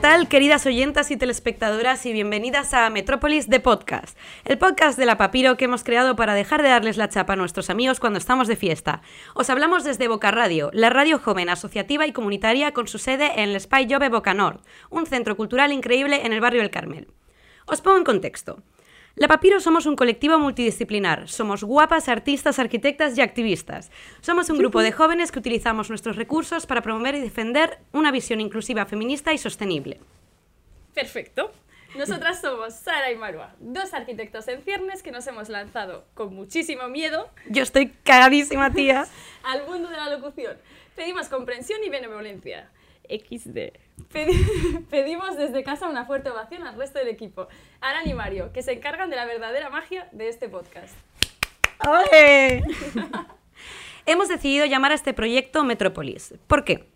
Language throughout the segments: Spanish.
Hola, ¿qué tal, queridas oyentas y telespectadoras? Y bienvenidas a Metrópolis de Podcast, el podcast de la Papiro que hemos creado para dejar de darles la chapa a nuestros amigos cuando estamos de fiesta. Os hablamos desde Boca Radio, la radio joven, asociativa y comunitaria con su sede en el Spy Jove Boca Nord, un centro cultural increíble en el barrio El Carmel. Os pongo en contexto. La Papiro somos un colectivo multidisciplinar. Somos guapas, artistas, arquitectas y activistas. Somos un grupo de jóvenes que utilizamos nuestros recursos para promover y defender una visión inclusiva, feminista y sostenible. Perfecto. Nosotras somos Sara y Marua, dos arquitectos en ciernes que nos hemos lanzado con muchísimo miedo. Yo estoy cagadísima, tía. al mundo de la locución. Pedimos comprensión y benevolencia. XD. pedimos desde casa una fuerte ovación al resto del equipo, Aran y Mario, que se encargan de la verdadera magia de este podcast. Hemos decidido llamar a este proyecto Metrópolis. ¿Por qué?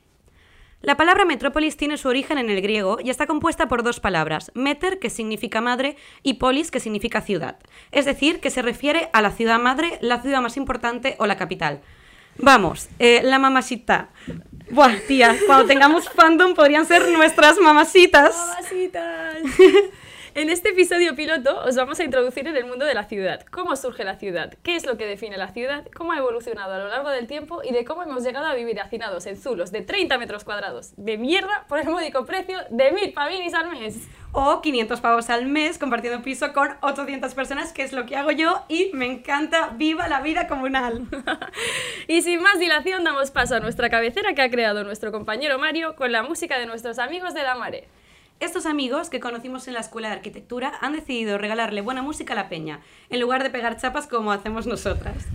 La palabra metrópolis tiene su origen en el griego y está compuesta por dos palabras, meter, que significa madre, y polis, que significa ciudad. Es decir, que se refiere a la ciudad madre, la ciudad más importante o la capital. Vamos, eh, la mamacita. Buah, tía, cuando tengamos fandom podrían ser nuestras mamacitas. Mamacitas. En este episodio piloto os vamos a introducir en el mundo de la ciudad. ¿Cómo surge la ciudad? ¿Qué es lo que define la ciudad? ¿Cómo ha evolucionado a lo largo del tiempo? Y de cómo hemos llegado a vivir hacinados en zulos de 30 metros cuadrados de mierda por el módico precio de 1000 pavinis al mes. O 500 pavos al mes compartiendo piso con 800 personas, que es lo que hago yo y me encanta. ¡Viva la vida comunal! y sin más dilación damos paso a nuestra cabecera que ha creado nuestro compañero Mario con la música de nuestros amigos de la Mare. Estos amigos que conocimos en la escuela de arquitectura han decidido regalarle buena música a la peña, en lugar de pegar chapas como hacemos nosotras.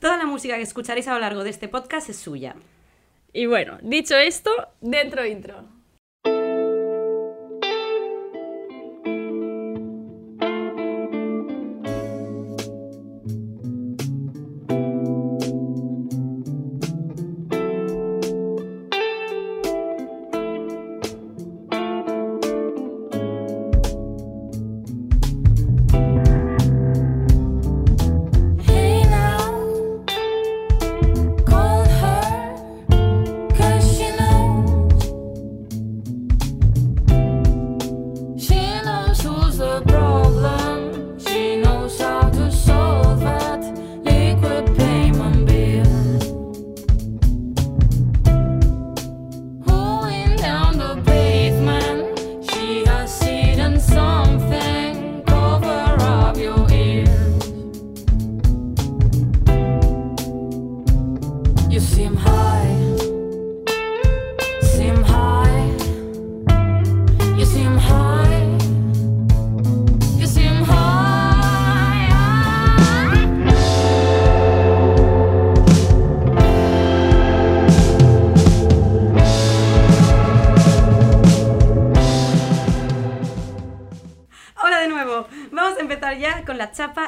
Toda la música que escucharéis a lo largo de este podcast es suya. Y bueno, dicho esto, dentro intro.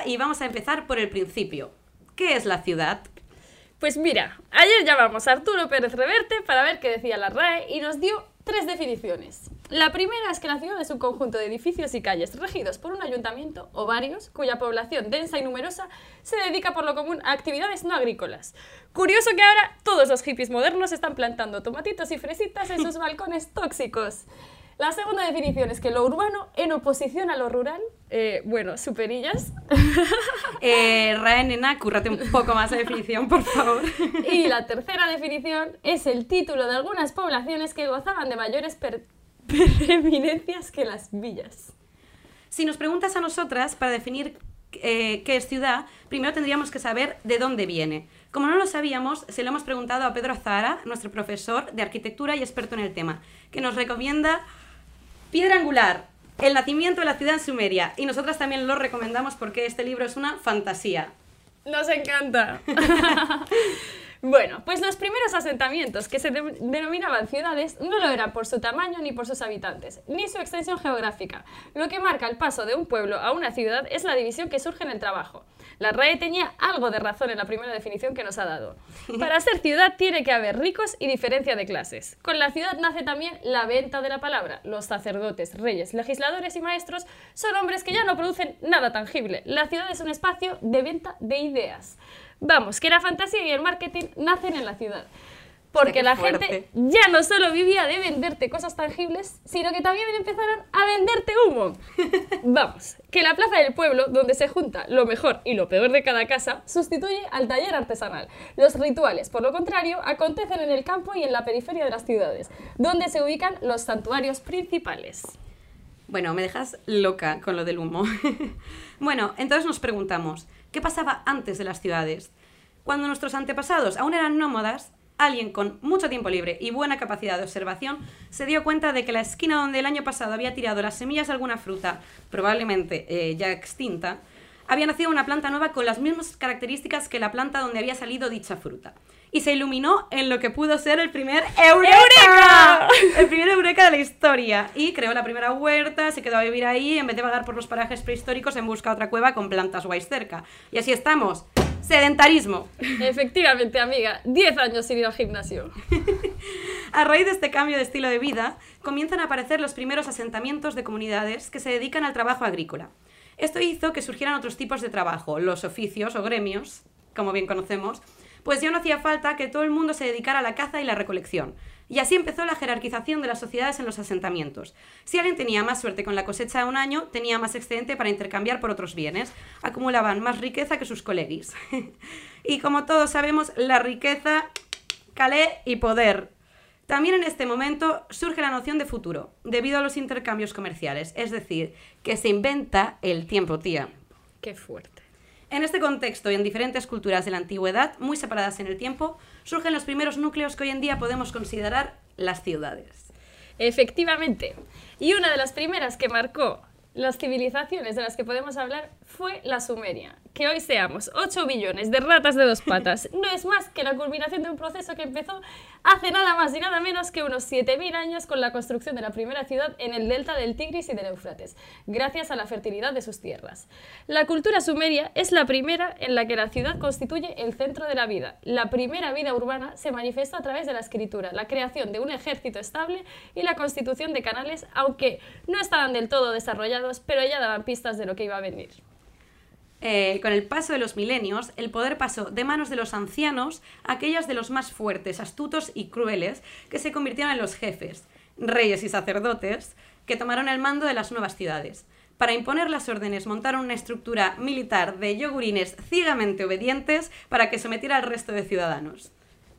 Y vamos a empezar por el principio. ¿Qué es la ciudad? Pues mira, ayer llamamos a Arturo Pérez Reverte para ver qué decía la RAE y nos dio tres definiciones. La primera es que la ciudad es un conjunto de edificios y calles regidos por un ayuntamiento o varios cuya población densa y numerosa se dedica por lo común a actividades no agrícolas. Curioso que ahora todos los hippies modernos están plantando tomatitos y fresitas en sus balcones tóxicos. La segunda definición es que lo urbano en oposición a lo rural, eh, bueno, superillas. Eh, Rae, nena, cúrrate un poco más de definición, por favor. Y la tercera definición es el título de algunas poblaciones que gozaban de mayores preeminencias que las villas. Si nos preguntas a nosotras para definir eh, qué es ciudad, primero tendríamos que saber de dónde viene. Como no lo sabíamos, se lo hemos preguntado a Pedro Zara, nuestro profesor de arquitectura y experto en el tema, que nos recomienda Piedra Angular, El nacimiento de la ciudad en Sumeria. Y nosotras también lo recomendamos porque este libro es una fantasía. Nos encanta. Bueno, pues los primeros asentamientos que se denominaban ciudades no lo eran por su tamaño ni por sus habitantes, ni su extensión geográfica. Lo que marca el paso de un pueblo a una ciudad es la división que surge en el trabajo. La RAE tenía algo de razón en la primera definición que nos ha dado. Para ser ciudad tiene que haber ricos y diferencia de clases. Con la ciudad nace también la venta de la palabra. Los sacerdotes, reyes, legisladores y maestros son hombres que ya no producen nada tangible. La ciudad es un espacio de venta de ideas. Vamos, que la fantasía y el marketing nacen en la ciudad. Porque la fuerte. gente ya no solo vivía de venderte cosas tangibles, sino que también empezaron a venderte humo. Vamos, que la plaza del pueblo, donde se junta lo mejor y lo peor de cada casa, sustituye al taller artesanal. Los rituales, por lo contrario, acontecen en el campo y en la periferia de las ciudades, donde se ubican los santuarios principales. Bueno, me dejas loca con lo del humo. bueno, entonces nos preguntamos, ¿qué pasaba antes de las ciudades? Cuando nuestros antepasados aún eran nómadas, alguien con mucho tiempo libre y buena capacidad de observación se dio cuenta de que la esquina donde el año pasado había tirado las semillas de alguna fruta, probablemente eh, ya extinta, había nacido una planta nueva con las mismas características que la planta donde había salido dicha fruta. Y se iluminó en lo que pudo ser el primer ¡Eureka! ¡Eureka! El primer Eureka de la historia. Y creó la primera huerta, se quedó a vivir ahí, en vez de vagar por los parajes prehistóricos en busca de otra cueva con plantas guays cerca. Y así estamos. Sedentarismo. Efectivamente, amiga, 10 años sin ir al gimnasio. A raíz de este cambio de estilo de vida, comienzan a aparecer los primeros asentamientos de comunidades que se dedican al trabajo agrícola. Esto hizo que surgieran otros tipos de trabajo, los oficios o gremios, como bien conocemos, pues ya no hacía falta que todo el mundo se dedicara a la caza y la recolección. Y así empezó la jerarquización de las sociedades en los asentamientos. Si alguien tenía más suerte con la cosecha de un año, tenía más excedente para intercambiar por otros bienes. Acumulaban más riqueza que sus colegis. y como todos sabemos, la riqueza, calé y poder. También en este momento surge la noción de futuro, debido a los intercambios comerciales, es decir, que se inventa el tiempo, tía. Qué fuerte. En este contexto y en diferentes culturas de la antigüedad, muy separadas en el tiempo, surgen los primeros núcleos que hoy en día podemos considerar las ciudades. Efectivamente. Y una de las primeras que marcó las civilizaciones de las que podemos hablar fue la Sumeria. Que hoy seamos 8 billones de ratas de dos patas no es más que la culminación de un proceso que empezó hace nada más y nada menos que unos 7.000 años con la construcción de la primera ciudad en el delta del Tigris y del Éufrates, gracias a la fertilidad de sus tierras. La cultura sumeria es la primera en la que la ciudad constituye el centro de la vida. La primera vida urbana se manifestó a través de la escritura, la creación de un ejército estable y la constitución de canales, aunque no estaban del todo desarrollados, pero ya daban pistas de lo que iba a venir. Eh, con el paso de los milenios, el poder pasó de manos de los ancianos a aquellas de los más fuertes, astutos y crueles, que se convirtieron en los jefes, reyes y sacerdotes, que tomaron el mando de las nuevas ciudades. Para imponer las órdenes montaron una estructura militar de yogurines ciegamente obedientes para que sometiera al resto de ciudadanos.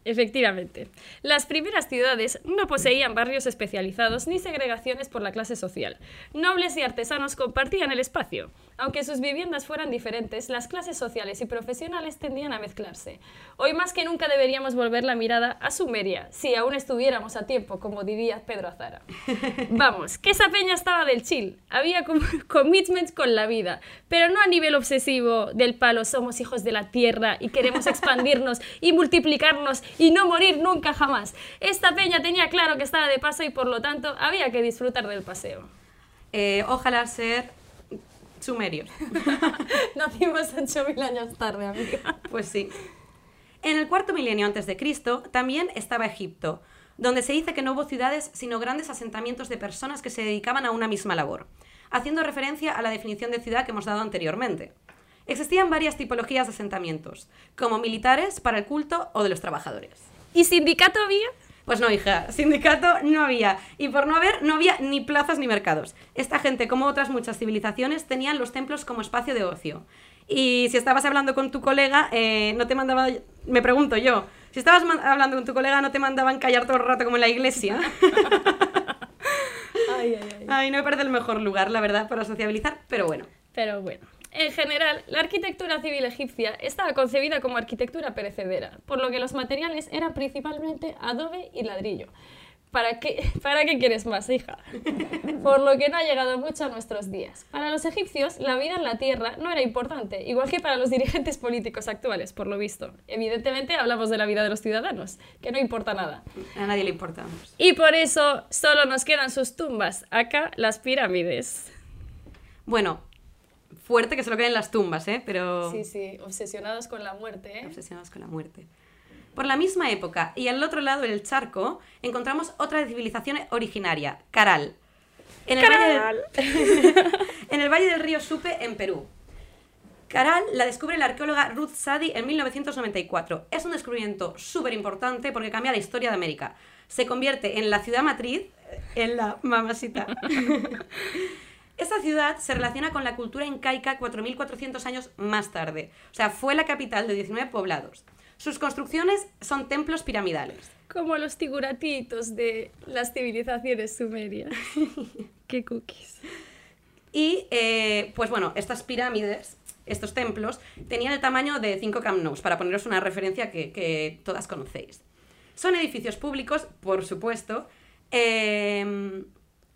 Efectivamente. Las primeras ciudades no poseían barrios especializados ni segregaciones por la clase social. Nobles y artesanos compartían el espacio. Aunque sus viviendas fueran diferentes, las clases sociales y profesionales tendían a mezclarse. Hoy más que nunca deberíamos volver la mirada a Sumeria, si aún estuviéramos a tiempo, como diría Pedro Azara. Vamos, que esa peña estaba del chill. Había com- commitment con la vida, pero no a nivel obsesivo del palo somos hijos de la tierra y queremos expandirnos y multiplicarnos y no morir nunca jamás. Esta peña tenía claro que estaba de paso y por lo tanto había que disfrutar del paseo. Eh, ojalá ser sumerios. Nacimos 8.000 años tarde, amiga. Pues sí. En el cuarto milenio antes de Cristo también estaba Egipto, donde se dice que no hubo ciudades sino grandes asentamientos de personas que se dedicaban a una misma labor, haciendo referencia a la definición de ciudad que hemos dado anteriormente. Existían varias tipologías de asentamientos, como militares para el culto o de los trabajadores. ¿Y sindicato había? Pues no, hija, sindicato no había. Y por no haber, no había ni plazas ni mercados. Esta gente, como otras muchas civilizaciones, tenían los templos como espacio de ocio. Y si estabas hablando con tu colega, eh, no te mandaba... Me pregunto yo, si estabas hablando con tu colega, no te mandaban callar todo el rato como en la iglesia. Ay, ay, ay. Ay, no me parece el mejor lugar, la verdad, para sociabilizar, pero bueno. Pero bueno, en general, la arquitectura civil egipcia estaba concebida como arquitectura perecedera, por lo que los materiales eran principalmente adobe y ladrillo. ¿Para qué, ¿Para qué quieres más, hija? Por lo que no ha llegado mucho a nuestros días. Para los egipcios, la vida en la tierra no era importante, igual que para los dirigentes políticos actuales, por lo visto. Evidentemente, hablamos de la vida de los ciudadanos, que no importa nada. A nadie le importamos. Y por eso solo nos quedan sus tumbas, acá las pirámides. Bueno, fuerte que se lo queden las tumbas, ¿eh? Pero... Sí, sí, obsesionados con la muerte, ¿eh? obsesionados con la muerte. Por la misma época y al otro lado del charco encontramos otra civilización originaria, Caral. En el, Valle del, en el valle del río Supe, en Perú. Caral la descubre la arqueóloga Ruth Sadie en 1994. Es un descubrimiento súper importante porque cambia la historia de América. Se convierte en la ciudad matriz, en la mamacita. Esta ciudad se relaciona con la cultura incaica 4.400 años más tarde. O sea, fue la capital de 19 poblados. Sus construcciones son templos piramidales. Como los figuratitos de las civilizaciones sumerias. Qué cookies. Y, eh, pues bueno, estas pirámides, estos templos, tenían el tamaño de 5 Camp Nous, para poneros una referencia que, que todas conocéis. Son edificios públicos, por supuesto, eh,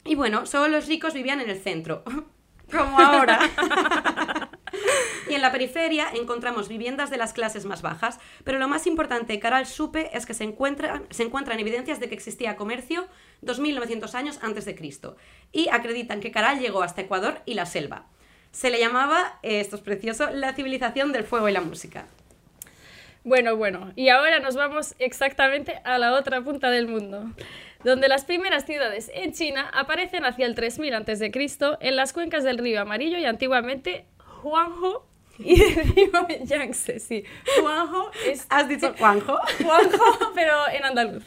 y bueno, solo los ricos vivían en el centro, como ahora. y en la periferia encontramos viviendas de las clases más bajas, pero lo más importante que Caral supe es que se encuentran, se encuentran evidencias de que existía comercio 2.900 años antes de Cristo, y acreditan que Caral llegó hasta Ecuador y la selva. Se le llamaba, eh, esto es precioso, la civilización del fuego y la música. Bueno, bueno, y ahora nos vamos exactamente a la otra punta del mundo, donde las primeras ciudades en China aparecen hacia el 3000 a.C. en las cuencas del río Amarillo y antiguamente Huangho y del río Yangtze. Sí, Huangho es... ¿Has dicho Juanjo? Huangho, pero en andaluz.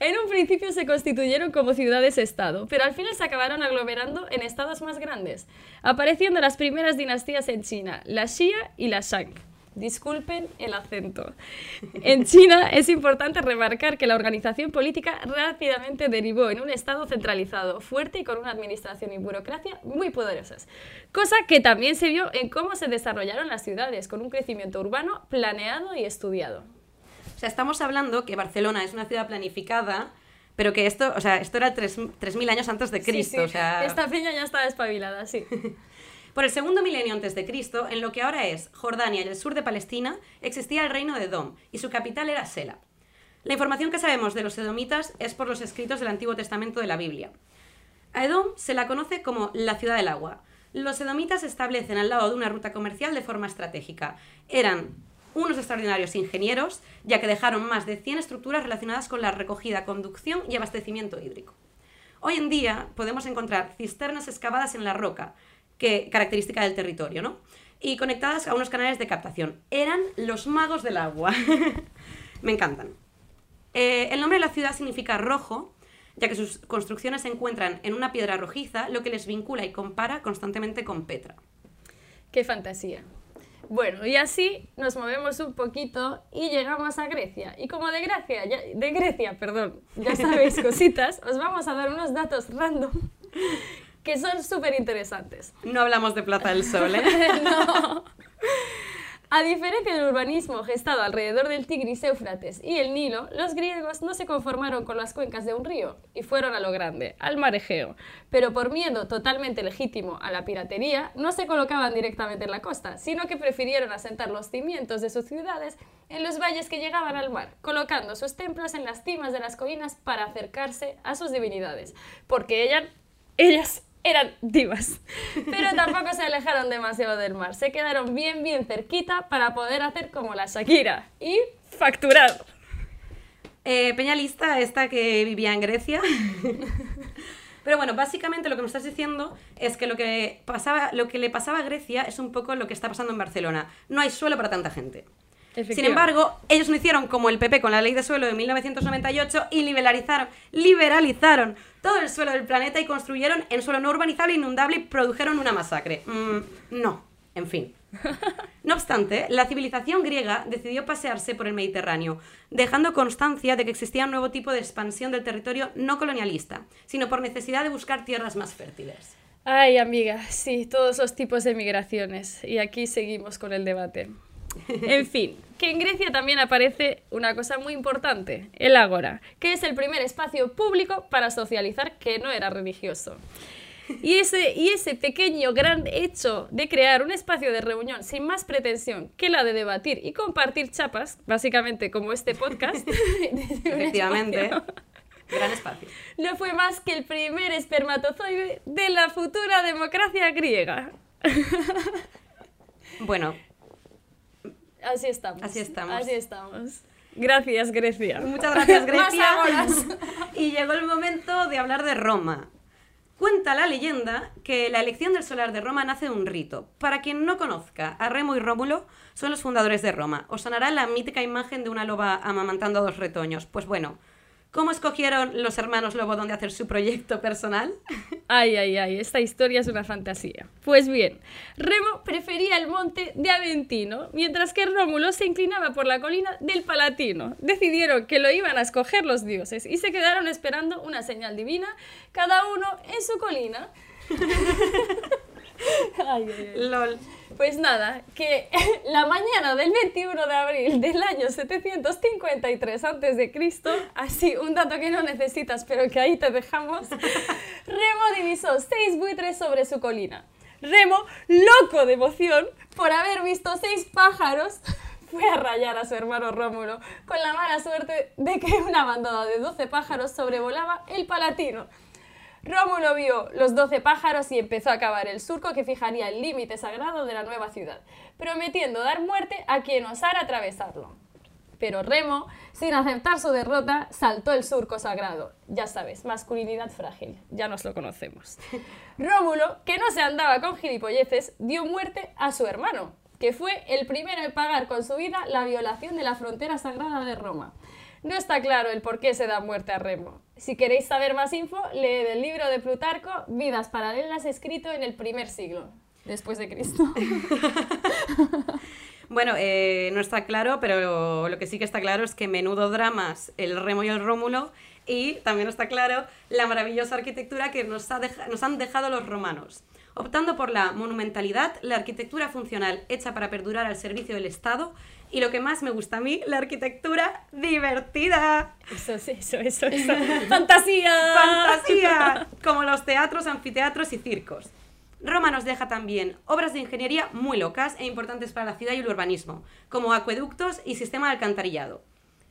en un principio se constituyeron como ciudades-estado, pero al final se acabaron aglomerando en estados más grandes, apareciendo las primeras dinastías en China, la Xia y la Shang. Disculpen el acento. En China es importante remarcar que la organización política rápidamente derivó en un Estado centralizado, fuerte y con una administración y burocracia muy poderosas. Cosa que también se vio en cómo se desarrollaron las ciudades, con un crecimiento urbano planeado y estudiado. O sea, estamos hablando que Barcelona es una ciudad planificada, pero que esto, o sea, esto era 3.000 años antes de Cristo. Sí, sí, O sea... Esta peña ya estaba espabilada, sí. Por el segundo milenio antes de Cristo, en lo que ahora es Jordania y el sur de Palestina, existía el reino de Edom, y su capital era Sela. La información que sabemos de los edomitas es por los escritos del Antiguo Testamento de la Biblia. A Edom se la conoce como la ciudad del agua. Los edomitas se establecen al lado de una ruta comercial de forma estratégica. Eran unos extraordinarios ingenieros, ya que dejaron más de 100 estructuras relacionadas con la recogida, conducción y abastecimiento hídrico. Hoy en día podemos encontrar cisternas excavadas en la roca, que, característica del territorio, ¿no? Y conectadas a unos canales de captación. Eran los magos del agua. Me encantan. Eh, el nombre de la ciudad significa rojo, ya que sus construcciones se encuentran en una piedra rojiza, lo que les vincula y compara constantemente con Petra. Qué fantasía. Bueno, y así nos movemos un poquito y llegamos a Grecia. Y como de Grecia, ya, de Grecia, perdón, ya sabéis cositas, os vamos a dar unos datos random que son súper interesantes. No hablamos de Plaza del Sol, ¿eh? no. A diferencia del urbanismo gestado alrededor del Tigris, Éufrates y el Nilo, los griegos no se conformaron con las cuencas de un río y fueron a lo grande, al mar Egeo. Pero por miedo totalmente legítimo a la piratería, no se colocaban directamente en la costa, sino que prefirieron asentar los cimientos de sus ciudades en los valles que llegaban al mar, colocando sus templos en las cimas de las colinas para acercarse a sus divinidades, porque ellas, ellas eran divas. Pero tampoco se alejaron demasiado del mar. Se quedaron bien, bien cerquita para poder hacer como la Shakira y facturar. Eh, Peña lista, esta que vivía en Grecia. Pero bueno, básicamente lo que me estás diciendo es que lo que, pasaba, lo que le pasaba a Grecia es un poco lo que está pasando en Barcelona. No hay suelo para tanta gente. Sin embargo, ellos no hicieron como el PP con la ley de suelo de 1998 y liberalizaron, liberalizaron todo el suelo del planeta y construyeron en suelo no urbanizable, inundable y produjeron una masacre. Mm, no, en fin. No obstante, la civilización griega decidió pasearse por el Mediterráneo, dejando constancia de que existía un nuevo tipo de expansión del territorio no colonialista, sino por necesidad de buscar tierras más fértiles. Ay, amiga, sí, todos los tipos de migraciones. Y aquí seguimos con el debate. En fin, que en Grecia también aparece una cosa muy importante, el ágora, que es el primer espacio público para socializar que no era religioso. Y ese, y ese pequeño gran hecho de crear un espacio de reunión sin más pretensión que la de debatir y compartir chapas, básicamente como este podcast, Efectivamente. Gran espacio. no fue más que el primer espermatozoide de la futura democracia griega. Bueno, Así estamos. Así estamos. Así estamos. Gracias, Grecia. muchas gracias Más Grecia. y llegó el momento de hablar de Roma. Cuenta la leyenda que la elección del solar de Roma nace de un rito. Para quien no conozca, a Remo y Rómulo son los fundadores de Roma. Os sonará la mítica imagen de una loba amamantando a dos retoños. Pues bueno, ¿Cómo escogieron los hermanos Lobo dónde hacer su proyecto personal? Ay, ay, ay, esta historia es una fantasía. Pues bien, Remo prefería el monte de Aventino, mientras que Rómulo se inclinaba por la colina del Palatino. Decidieron que lo iban a escoger los dioses y se quedaron esperando una señal divina, cada uno en su colina. ay. LOL. Pues nada, que la mañana del 21 de abril del año 753 a.C., así un dato que no necesitas, pero que ahí te dejamos, Remo divisó seis buitres sobre su colina. Remo, loco de emoción por haber visto seis pájaros, fue a rayar a su hermano Rómulo con la mala suerte de que una bandada de 12 pájaros sobrevolaba el Palatino. Rómulo vio los doce pájaros y empezó a cavar el surco que fijaría el límite sagrado de la nueva ciudad, prometiendo dar muerte a quien osara atravesarlo. Pero Remo, sin aceptar su derrota, saltó el surco sagrado. Ya sabes, masculinidad frágil, ya nos lo conocemos. Rómulo, que no se andaba con gilipolleces, dio muerte a su hermano, que fue el primero en pagar con su vida la violación de la frontera sagrada de Roma. No está claro el por qué se da muerte a Remo. Si queréis saber más info, leed el libro de Plutarco, Vidas Paralelas, escrito en el primer siglo, después de Cristo. Bueno, eh, no está claro, pero lo que sí que está claro es que menudo dramas el Remo y el Rómulo y también está claro la maravillosa arquitectura que nos, han dejado los romanos. Optando por la monumentalidad, la arquitectura funcional hecha para perdurar al servicio del Estado y lo que más me gusta a mí, la arquitectura divertida. Eso, eso, eso, eso. ¡Fantasía! ¡Fantasía! Como los teatros, anfiteatros y circos. Roma nos deja también obras de ingeniería muy locas e importantes para la ciudad y el urbanismo, como acueductos y sistema de alcantarillado.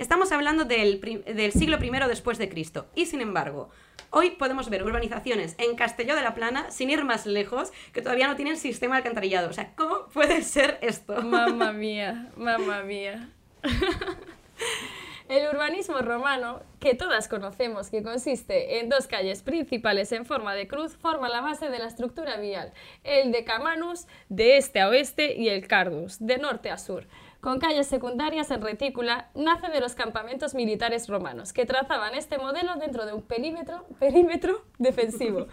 Estamos hablando del, del siglo I después de Cristo, y sin embargo, hoy podemos ver urbanizaciones en Castelló de la Plana, sin ir más lejos, que todavía no tienen sistema alcantarillado. O sea, ¿cómo puede ser esto? Mamma mía, mamma mía. El urbanismo romano, que todas conocemos, que consiste en dos calles principales en forma de cruz, forma la base de la estructura vial. El Decamanus, de este a oeste, y el Cardus, de norte a sur. Con calles secundarias en retícula, nace de los campamentos militares romanos, que trazaban este modelo dentro de un perímetro, perímetro defensivo.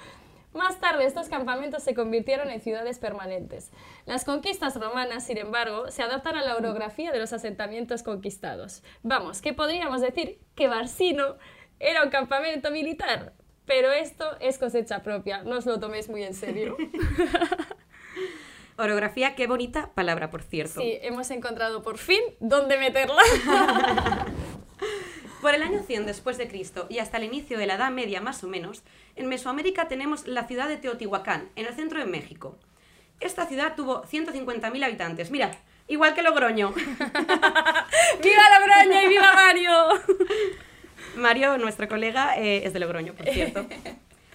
Más tarde estos campamentos se convirtieron en ciudades permanentes. Las conquistas romanas, sin embargo, se adaptan a la orografía de los asentamientos conquistados. Vamos, que podríamos decir que Barsino era un campamento militar, pero esto es cosecha propia, no os lo toméis muy en serio. Orografía, qué bonita palabra, por cierto. Sí, hemos encontrado por fin dónde meterla. Por el año 100 después de Cristo y hasta el inicio de la Edad Media más o menos, en Mesoamérica tenemos la ciudad de Teotihuacán, en el centro de México. Esta ciudad tuvo 150.000 habitantes. Mira, igual que Logroño. ¡Viva braña y viva Mario! Mario, nuestro colega, eh, es de Logroño, por cierto.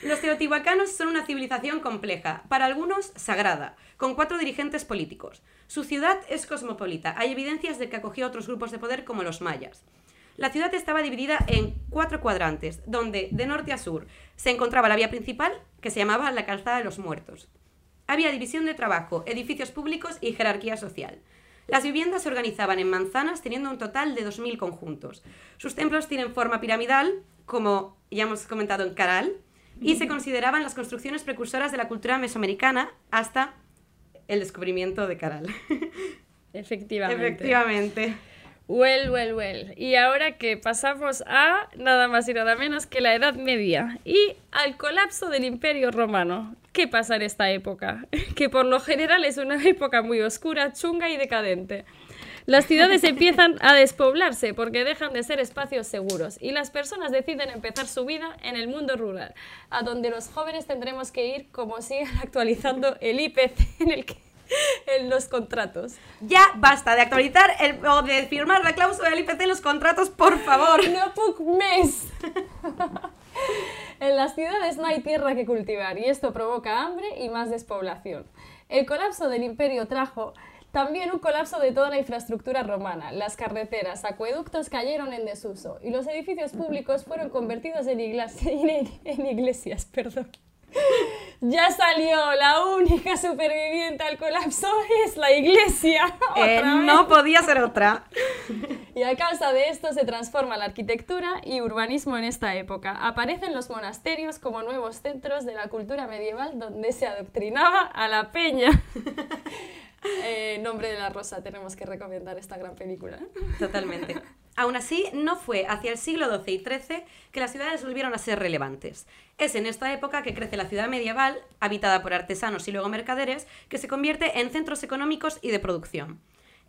Los teotihuacanos son una civilización compleja, para algunos sagrada, con cuatro dirigentes políticos. Su ciudad es cosmopolita, hay evidencias de que acogió a otros grupos de poder como los mayas. La ciudad estaba dividida en cuatro cuadrantes, donde de norte a sur se encontraba la vía principal, que se llamaba la Calzada de los Muertos. Había división de trabajo, edificios públicos y jerarquía social. Las viviendas se organizaban en manzanas teniendo un total de 2.000 conjuntos. Sus templos tienen forma piramidal, como ya hemos comentado en Caral, y se consideraban las construcciones precursoras de la cultura mesoamericana hasta el descubrimiento de Caral. Efectivamente. Efectivamente. Well, well, well. Y ahora que pasamos a nada más y nada menos que la Edad Media y al colapso del Imperio Romano. ¿Qué pasa en esta época? Que por lo general es una época muy oscura, chunga y decadente. Las ciudades empiezan a despoblarse porque dejan de ser espacios seguros y las personas deciden empezar su vida en el mundo rural, a donde los jóvenes tendremos que ir como sigan actualizando el IPC en, el que- en los contratos. Ya basta de actualizar el, o de firmar la cláusula del IPC en los contratos, por favor. No puc mes. en las ciudades no hay tierra que cultivar y esto provoca hambre y más despoblación. El colapso del imperio trajo también un colapso de toda la infraestructura romana. Las carreteras, acueductos cayeron en desuso y los edificios públicos fueron convertidos en, iglesias. Perdón. Ya salió, la única superviviente al colapso es la iglesia. Eh, no podía ser otra. Y a causa de esto se transforma la arquitectura y urbanismo en esta época. Aparecen los monasterios como nuevos centros de la cultura medieval donde se adoctrinaba a la peña. Eh, Nombre de la Rosa, tenemos que recomendar esta gran película. Totalmente. Aún así, no fue hacia el siglo XII y XIII que las ciudades volvieron a ser relevantes. Es en esta época que crece la ciudad medieval, habitada por artesanos y luego mercaderes, que se convierte en centros económicos y de producción.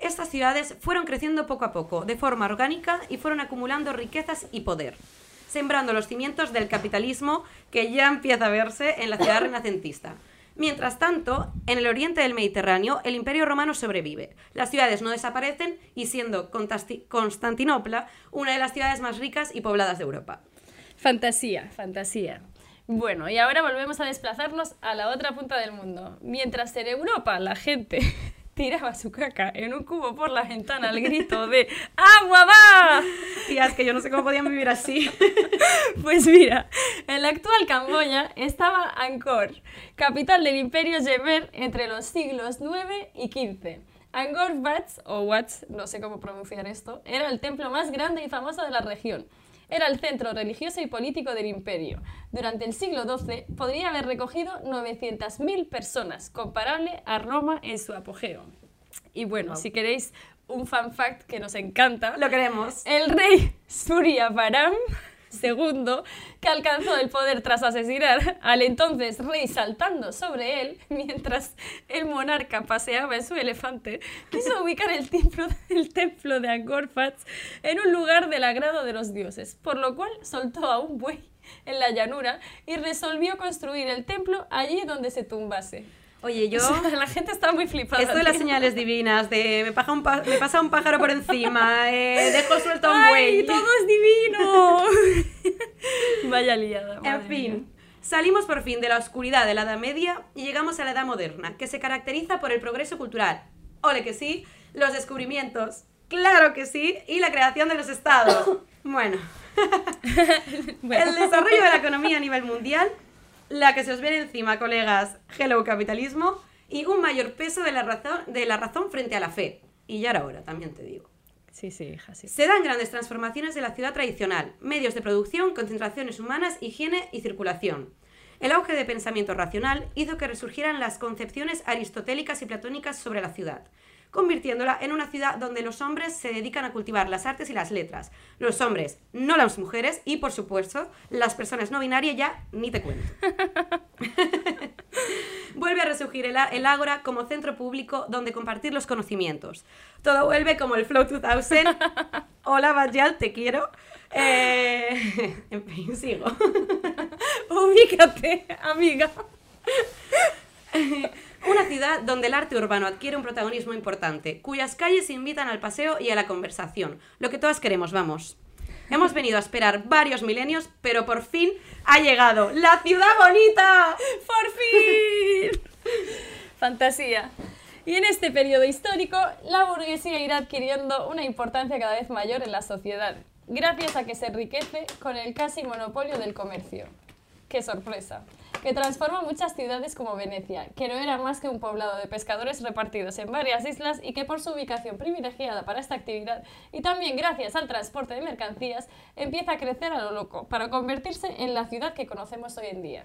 Estas ciudades fueron creciendo poco a poco, de forma orgánica, y fueron acumulando riquezas y poder, sembrando los cimientos del capitalismo que ya empieza a verse en la ciudad renacentista. Mientras tanto, en el oriente del Mediterráneo, el Imperio Romano sobrevive. Las ciudades no desaparecen y siendo Constantinopla una de las ciudades más ricas y pobladas de Europa. Fantasía, fantasía. Bueno, y ahora volvemos a desplazarnos a la otra punta del mundo. Mientras en Europa la gente tiraba su caca en un cubo por la ventana al grito de ¡Agua va! Tía, es que yo no sé cómo podían vivir así. Pues mira, en la actual Camboya estaba Angkor, capital del imperio Jemer entre los siglos IX y XV. Angkor Wat, o Wat, no sé cómo pronunciar esto, era el templo más grande y famoso de la región. Era el centro religioso y político del imperio. Durante el siglo XII podría haber recogido 900.000 personas, comparable a Roma en su apogeo. Y bueno, Wow. si queréis un fan fact que nos encanta, Lo queremos. el rey Surya Param II, que alcanzó el poder tras asesinar al entonces rey saltando sobre él mientras el monarca paseaba en su elefante, quiso ubicar el templo, el templo de Angkor en un lugar del agrado de los dioses, por lo cual soltó a un buey en la llanura y resolvió construir el templo allí donde se tumbase. Oye, yo... O sea, la gente está muy flipada. Esto de las señales divinas, de me, paja un pa- me pasa un pájaro por encima, eh, dejo suelto a un ¡Ay, buey. todo es divino! Vaya liada. En madre mía. fin, salimos por fin de la oscuridad de la Edad Media y llegamos a la Edad Moderna, que se caracteriza por el progreso cultural. Ole que sí, los descubrimientos, claro que sí, y la creación de los estados. Bueno, Bueno. el desarrollo de la economía a nivel mundial, la que se os viene encima, colegas, hello capitalismo, y un mayor peso de la razón, de la razón frente a la fe. Y ya era hora, también te digo. Sí, sí, hija, sí. Se dan grandes transformaciones de la ciudad tradicional, medios de producción, concentraciones humanas, higiene y circulación. El auge de pensamiento racional hizo que resurgieran las concepciones aristotélicas y platónicas sobre la ciudad, convirtiéndola en una ciudad donde los hombres se dedican a cultivar las artes y las letras. Los hombres, no las mujeres, y por supuesto, las personas no binarias ya ni te cuento. Vuelve a resurgir el, el Ágora como centro público donde compartir los conocimientos. Todo vuelve como el Flow 2000. Hola, Bajal, te quiero. Eh, en fin, sigo. Ubícate, amiga. Una ciudad donde el arte urbano adquiere un protagonismo importante, cuyas calles invitan al paseo y a la conversación. Lo que todas queremos, vamos. Hemos venido a esperar varios milenios, pero por fin ha llegado la ciudad bonita. ¡Por fin! Fantasía. Y en este periodo histórico, la burguesía irá adquiriendo una importancia cada vez mayor en la sociedad, gracias a que se enriquece con el casi monopolio del comercio. ¡Qué sorpresa! Que transforma muchas ciudades como Venecia, que no era más que un poblado de pescadores repartidos en varias islas y que por su ubicación privilegiada para esta actividad y también gracias al transporte de mercancías, empieza a crecer a lo loco para convertirse en la ciudad que conocemos hoy en día.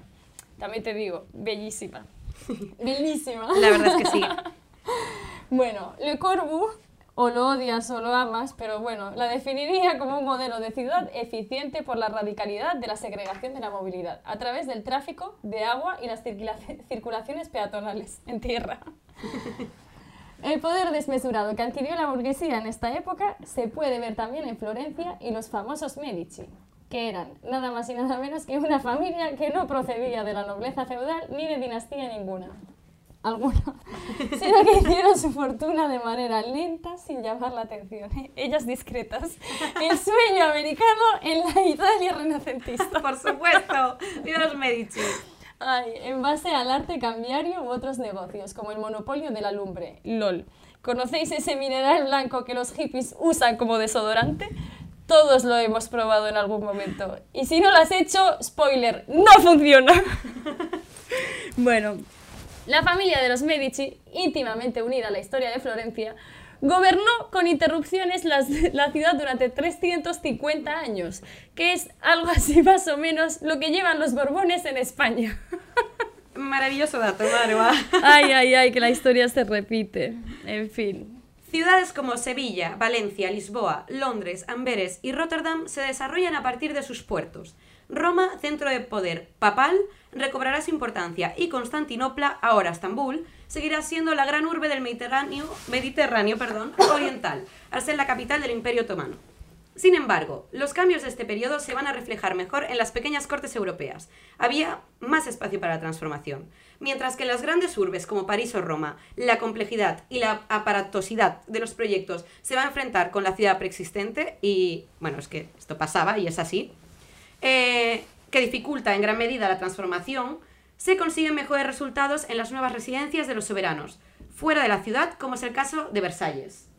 También te digo, bellísima. Bellísima. La verdad es que sí. Bueno, Le Corbusier, o lo odias o lo amas, pero bueno, la definiría como un modelo de ciudad eficiente por la radicalidad de la segregación de la movilidad, a través del tráfico de agua y las circula- circulaciones peatonales en tierra. El poder desmesurado que adquirió la burguesía en esta época se puede ver también en Florencia y los famosos Medici, que eran nada más y nada menos que una familia que no procedía de la nobleza feudal ni de dinastía ninguna. Alguna. Sino que hicieron su fortuna de manera lenta sin llamar la atención. ¿eh? Ellas discretas. El sueño americano en la Italia renacentista. Por supuesto. Los Medici. Ay, en base al arte cambiario u otros negocios, como el monopolio de la lumbre, LOL. ¿Conocéis ese mineral blanco que los hippies usan como desodorante? Todos lo hemos probado en algún momento. Y si no lo has hecho, spoiler, no funciona. Bueno, la familia de los Medici, íntimamente unida a la historia de Florencia, gobernó con interrupciones las- la ciudad durante 350 años, que es algo así más o menos lo que llevan los Borbones en España. Maravilloso dato, Marwa. Ay, ay, ay, que la historia se repite. En fin. Ciudades como Sevilla, Valencia, Lisboa, Londres, Amberes y Rotterdam se desarrollan a partir de sus puertos. Roma, centro de poder papal, recobrará su importancia y Constantinopla, ahora Estambul, seguirá siendo la gran urbe del Mediterráneo, oriental, al ser la capital del Imperio Otomano. Sin embargo, los cambios de este periodo se van a reflejar mejor en las pequeñas cortes europeas. Había más espacio para la transformación. Mientras que en las grandes urbes como París o Roma, la complejidad y la aparatosidad de los proyectos se va a enfrentar con la ciudad preexistente, y bueno, es que esto pasaba y es así, eh, que dificulta en gran medida la transformación, se consiguen mejores resultados en las nuevas residencias de los soberanos, fuera de la ciudad, como es el caso de Versalles.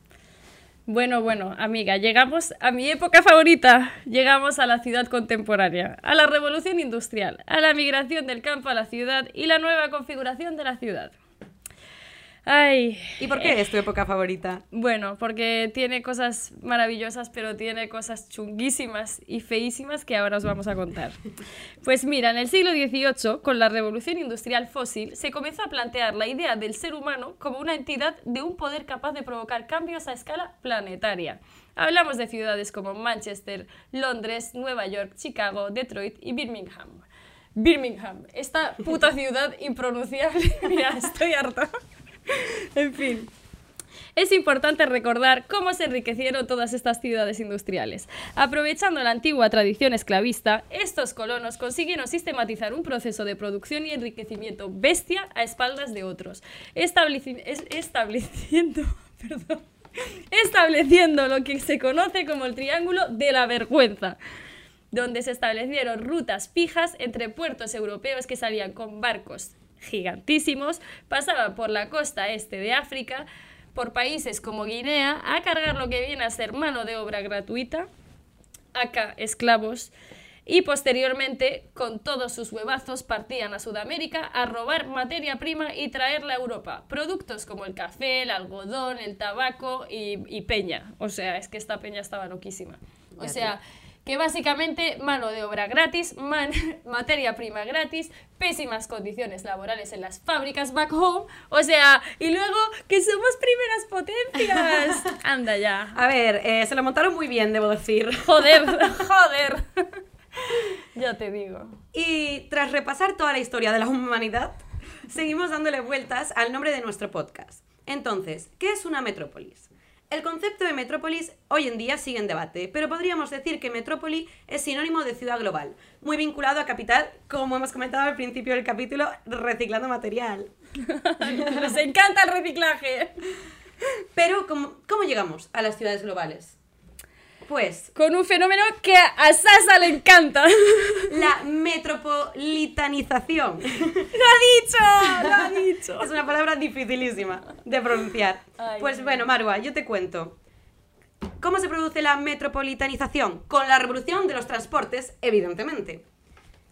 Bueno, bueno, amiga, llegamos a mi época favorita. Llegamos a la ciudad contemporánea, a la revolución industrial, a la migración del campo a la ciudad y la nueva configuración de la ciudad. Ay. ¿Y por qué es tu época favorita? Bueno, porque tiene cosas maravillosas, pero tiene cosas chunguísimas y feísimas que ahora os vamos a contar. Pues mira, en el siglo XVIII, con la revolución industrial fósil, se comenzó a plantear la idea del ser humano como una entidad de un poder capaz de provocar cambios a escala planetaria. Hablamos de ciudades como Manchester, Londres, Nueva York, Chicago, Detroit y Birmingham. Birmingham, esta puta ciudad impronunciable. Mira, estoy harta. En fin. Es importante recordar cómo se enriquecieron todas estas ciudades industriales. Aprovechando la antigua tradición esclavista, estos colonos consiguieron sistematizar un proceso de producción y enriquecimiento bestia a espaldas de otros, estableci- es- estableciendo, estableciendo lo que se conoce como el Triángulo de la Vergüenza donde se establecieron rutas fijas entre puertos europeos que salían con barcos gigantísimos, pasaban por la costa este de África, por países como Guinea, a cargar lo que viene a ser mano de obra gratuita, acá esclavos, y posteriormente, con todos sus huevazos, partían a Sudamérica a robar materia prima y traerla a Europa. Productos como el café, el algodón, el tabaco y, y peña. O sea, es que esta peña estaba loquísima. O sea, que básicamente mano de obra gratis, man- materia prima gratis, pésimas condiciones laborales en las fábricas back home, o sea, y luego que somos primeras potencias. Anda ya. A ver, eh, se lo montaron muy bien, debo decir. Joder, joder. ya te digo. Y tras repasar toda la historia de la humanidad, seguimos dándole vueltas al nombre de nuestro podcast. Entonces, ¿qué es una metrópolis? El concepto de metrópolis hoy en día sigue en debate, pero podríamos decir que metrópoli es sinónimo de ciudad global, muy vinculado a capital, como hemos comentado al principio del capítulo, reciclando material. Nos encanta el reciclaje. Pero, ¿cómo, cómo llegamos a las ciudades globales? Pues Con un fenómeno que a Sasa le encanta. la metropolitanización. ¡Lo ha dicho! ¡Lo ha dicho! Es una palabra dificilísima de pronunciar. Ay, pues bueno, Marwa, yo te cuento. ¿Cómo se produce la metropolitanización? Con la revolución de los transportes, evidentemente.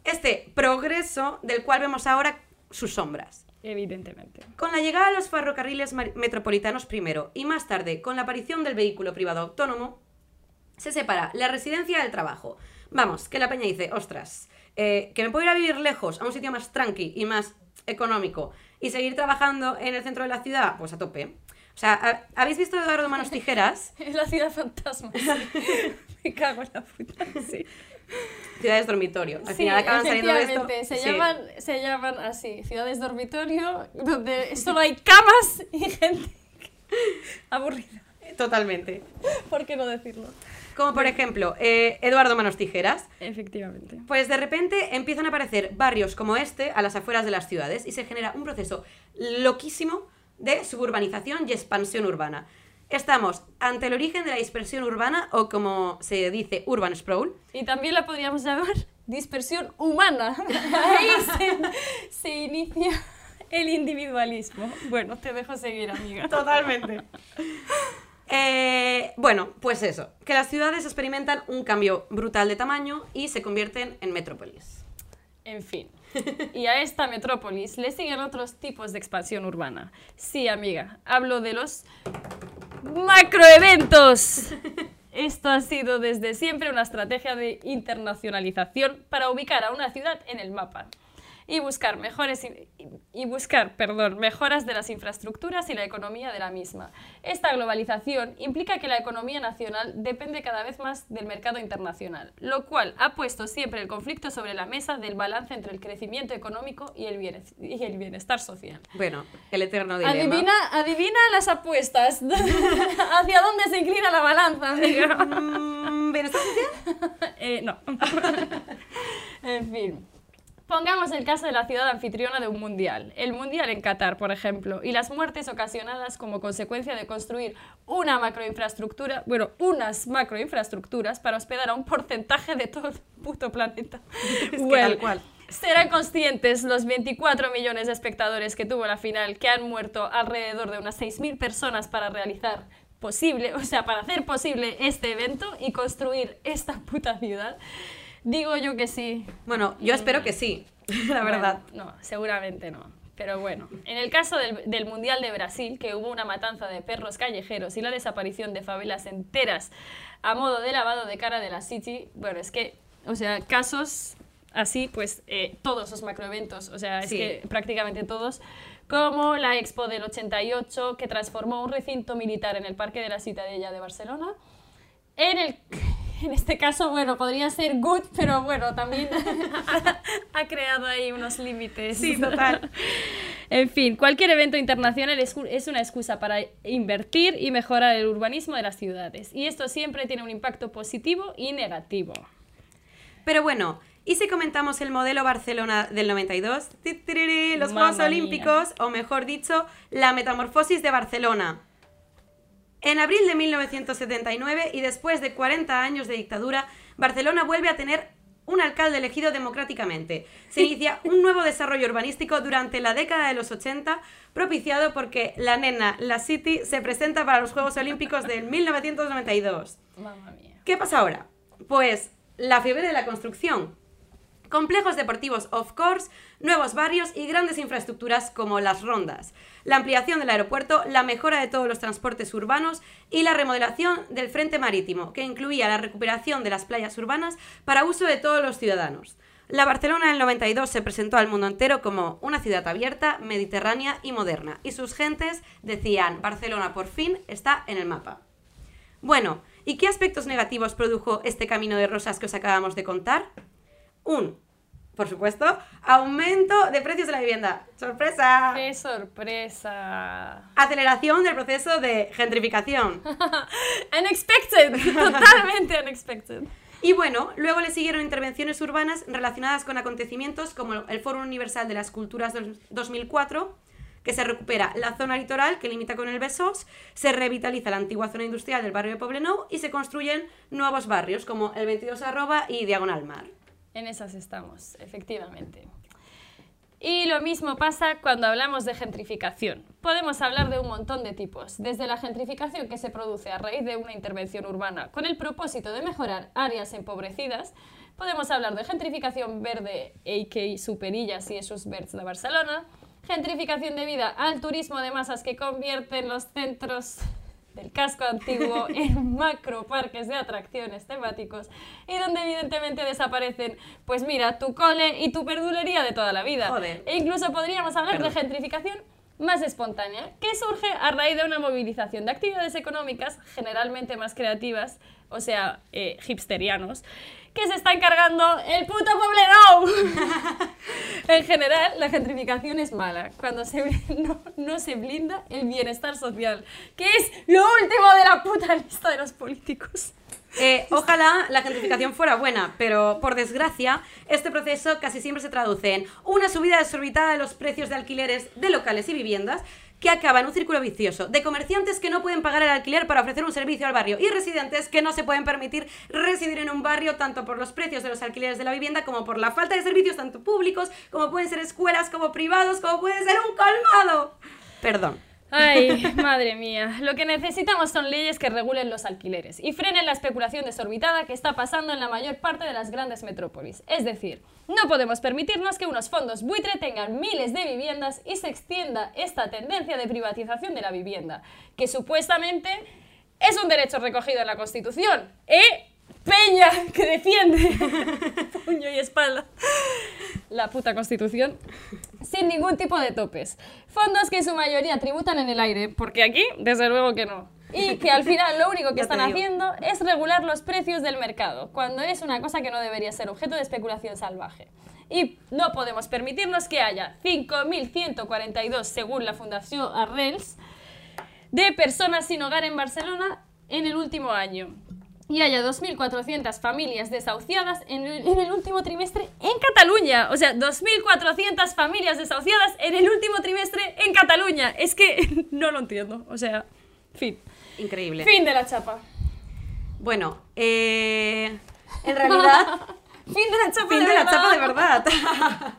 Este progreso del cual vemos ahora sus sombras. Evidentemente. Con la llegada de los ferrocarriles metropolitanos primero y más tarde con la aparición del vehículo privado autónomo, se separa la residencia del trabajo. Vamos, que la peña dice, ostras, eh, que me puedo ir a vivir lejos, a un sitio más tranqui y más económico, y seguir trabajando en el centro de la ciudad, pues a tope. O sea, ¿ha- ¿habéis visto Eduardo Manos Tijeras? Es la ciudad fantasma. sí. Me cago en la puta. Sí. Ciudades dormitorio. Al Sí, final acaban saliendo de esto. se, Sí. llaman, se llaman así, ciudades dormitorio, donde solo hay camas y gente aburrida. Totalmente. ¿Por qué no decirlo? Como por ejemplo, eh, Eduardo Manos Tijeras, Efectivamente. Pues de repente empiezan a aparecer barrios como este a las afueras de las ciudades y se genera un proceso loquísimo de suburbanización y expansión urbana. Estamos ante el origen de la dispersión urbana o como se dice urban sprawl. Y también la podríamos llamar dispersión humana. Ahí se, se inicia el individualismo. Bueno, te dejo seguir, amiga. Totalmente. Eh, bueno, pues eso, que las ciudades experimentan un cambio brutal de tamaño y se convierten en metrópolis. En fin. Y a esta metrópolis le siguen otros tipos de expansión urbana. Sí, amiga, hablo de los macroeventos. Esto ha sido desde siempre una estrategia de internacionalización para ubicar a una ciudad en el mapa y buscar, mejores, y buscar perdón, mejoras de las infraestructuras y la economía de la misma. Esta globalización implica que la economía nacional depende cada vez más del mercado internacional, lo cual ha puesto siempre el conflicto sobre la mesa del balance entre el crecimiento económico y el, bienestar social. Bueno, el eterno dilema. Adivina, adivina las apuestas. ¿Hacia dónde se inclina la balanza? Mm, ¿Bienestar social? eh, no. en fin. Pongamos el caso de la ciudad anfitriona de un mundial, el mundial en Qatar, por ejemplo, y las muertes ocasionadas como consecuencia de construir una macroinfraestructura, bueno, unas macroinfraestructuras para hospedar a un porcentaje de todo el puto planeta. Es que tal cual. Serán conscientes los 24 millones de espectadores que tuvo la final que han muerto alrededor de unas 6.000 personas para realizar posible, o sea, para hacer posible este evento y construir esta puta ciudad. Digo yo que sí. Bueno, yo espero que sí, la verdad. no, seguramente no. Pero bueno, en el caso del, del, Mundial de Brasil, que hubo una matanza de perros callejeros y la desaparición de favelas enteras a modo de lavado de cara de la City, bueno, es que, o sea, casos así, pues eh, todos los macroeventos, o sea, es que prácticamente todos, como la Expo del 88, que transformó un recinto militar en el Parque de la Citadella de Barcelona, en el en este caso, bueno, podría ser good, pero bueno, también ha, creado ahí unos límites. Sí, total. en fin, cualquier evento internacional es, es una excusa para invertir y mejorar el urbanismo de las ciudades. Y esto siempre tiene un impacto positivo y negativo. Pero bueno, ¿y si comentamos el modelo Barcelona del 92? Los Juegos Olímpicos, o mejor dicho, la metamorfosis de Barcelona. En abril de 1979 y después de 40 años de dictadura, Barcelona vuelve a tener un alcalde elegido democráticamente. Se inicia un nuevo desarrollo urbanístico durante la década de los 80, propiciado porque la nena, la City, se presenta para los Juegos Olímpicos del 1992. ¿Qué pasa ahora? Pues la fiebre de la construcción complejos deportivos off-course, nuevos barrios y grandes infraestructuras como las rondas, la ampliación del aeropuerto, la mejora de todos los transportes urbanos y la remodelación del frente marítimo, que incluía la recuperación de las playas urbanas para uso de todos los ciudadanos. La Barcelona del 92 se presentó al mundo entero como una ciudad abierta, mediterránea y moderna, y sus gentes decían, Barcelona por fin está en el mapa. Bueno, ¿y qué aspectos negativos produjo este camino de rosas que os acabamos de contar? Un, por supuesto, aumento de precios de la vivienda. ¡Sorpresa! ¡Qué sorpresa! Aceleración del proceso de gentrificación. unexpected, totalmente unexpected. Y bueno, luego le siguieron intervenciones urbanas relacionadas con acontecimientos como el Foro Universal de las Culturas 2004, que se recupera la zona litoral que limita con el Besós, se revitaliza la antigua zona industrial del barrio de Poblenou y se construyen nuevos barrios como el 22 Arroba y Diagonal Mar. En esas estamos, efectivamente. Y lo mismo pasa cuando hablamos de gentrificación. Podemos hablar de un montón de tipos, desde la gentrificación que se produce a raíz de una intervención urbana con el propósito de mejorar áreas empobrecidas, podemos hablar de gentrificación verde, a.k.a. Superillas y esos verds de Barcelona, gentrificación debida al turismo de masas que convierten los centros del casco antiguo en macro parques de atracciones temáticos y donde evidentemente desaparecen, pues mira, tu cole y tu perdulería de toda la vida. E incluso podríamos hablar de gentrificación más espontánea, que surge a raíz de una movilización de actividades económicas, generalmente más creativas, o sea, eh, hipsterianos, que se está encargando el puto Poblenou. en general, la gentrificación es mala cuando se, no, se blinda el bienestar social, que es lo último de la puta lista de los políticos. Eh, ojalá la gentrificación fuera buena, pero por desgracia, este proceso casi siempre se traduce en una subida desorbitada de los precios de alquileres de locales y viviendas, que acaba en un círculo vicioso de comerciantes que no pueden pagar el alquiler para ofrecer un servicio al barrio y residentes que no se pueden permitir residir en un barrio tanto por los precios de los alquileres de la vivienda como por la falta de servicios tanto públicos como pueden ser escuelas como privados como puede ser un colmado. Perdón. Ay, madre mía. Lo que necesitamos son leyes que regulen los alquileres y frenen la especulación desorbitada que está pasando en la mayor parte de las grandes metrópolis. Es decir, no podemos permitirnos que unos fondos buitre tengan miles de viviendas y se extienda esta tendencia de privatización de la vivienda, que supuestamente es un derecho recogido en la Constitución. ¿Eh? Peña, que defiende puño y espalda la puta Constitución sin ningún tipo de topes. Fondos que en su mayoría tributan en el aire, porque aquí, desde luego que no. Y que al final lo único que están haciendo es regular los precios del mercado, cuando es una cosa que no debería ser objeto de especulación salvaje. Y no podemos permitirnos que haya 5.142, según la Fundación Arrels, de personas sin hogar en Barcelona en el último año. Y haya 2.400 familias desahuciadas en el, en el último trimestre en Cataluña. O sea, 2.400 familias desahuciadas en el último trimestre en Cataluña. Es que no lo entiendo. O sea, fin. Increíble. Fin de la chapa. Bueno, eh, en realidad, Fin de la chapa fin de de la verdad. chapa de verdad.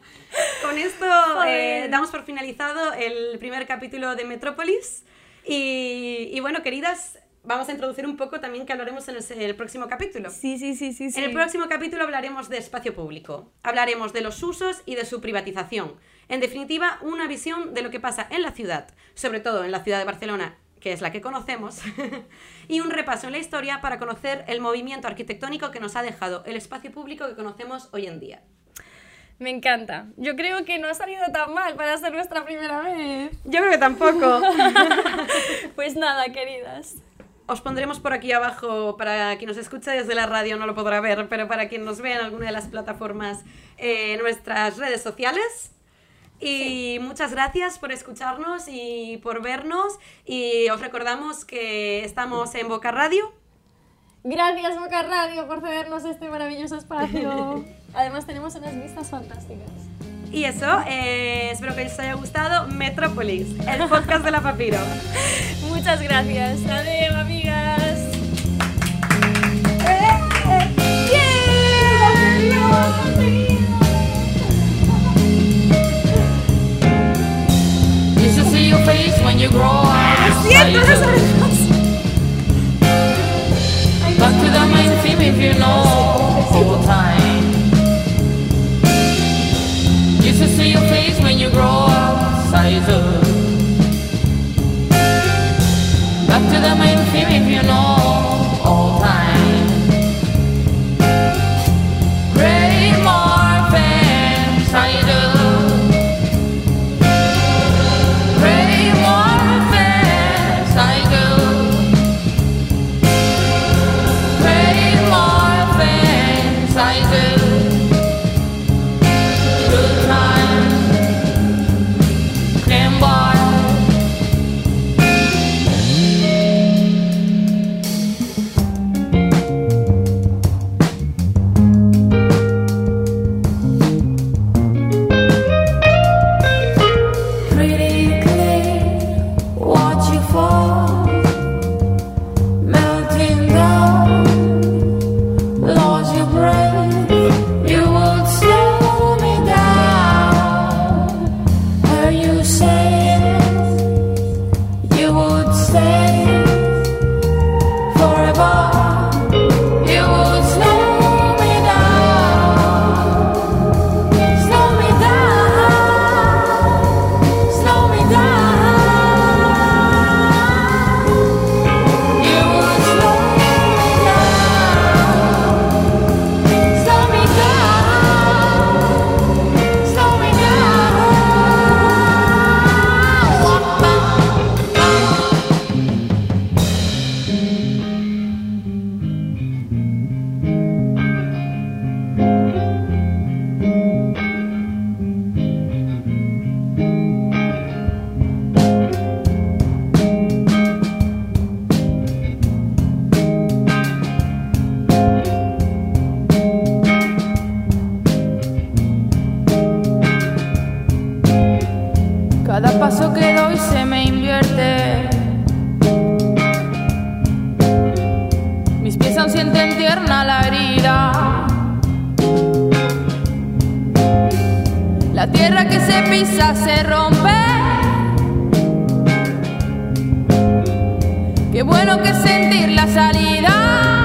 Con esto eh, damos por finalizado el primer capítulo de Metrópolis. Y, y bueno, queridas, vamos a introducir un poco también que hablaremos en el, el próximo capítulo. Sí, sí, sí, sí, sí. En el próximo capítulo hablaremos de espacio público, hablaremos de los usos y de su privatización. En definitiva, una visión de lo que pasa en la ciudad, sobre todo en la ciudad de Barcelona, que es la que conocemos, y un repaso en la historia para conocer el movimiento arquitectónico que nos ha dejado el espacio público que conocemos hoy en día. Me encanta. Yo creo que no ha salido tan mal para ser nuestra primera vez. Yo creo que tampoco. Pues nada, queridas. Os pondremos por aquí abajo, para quien nos escucha desde la radio no lo podrá ver, pero para quien nos ve en alguna de las plataformas, eh, nuestras redes sociales. Y muchas gracias por escucharnos y por vernos. Y os recordamos que estamos en Boca Radio. Gracias Boca Radio por cedernos este maravilloso espacio. Además tenemos unas vistas fantásticas. Y eso, eh, espero que os haya gustado Metrópolis, el podcast de la Papiro. Muchas gracias. Adiós, amigas. You should see your face when you grow up. Back to the main theme if you know whole time. Back to the main theme if you know Cada paso que doy se me invierte. Mis pies aún sienten tierna la herida. La tierra que se pisa se rompe. Qué bueno que sentir la salida.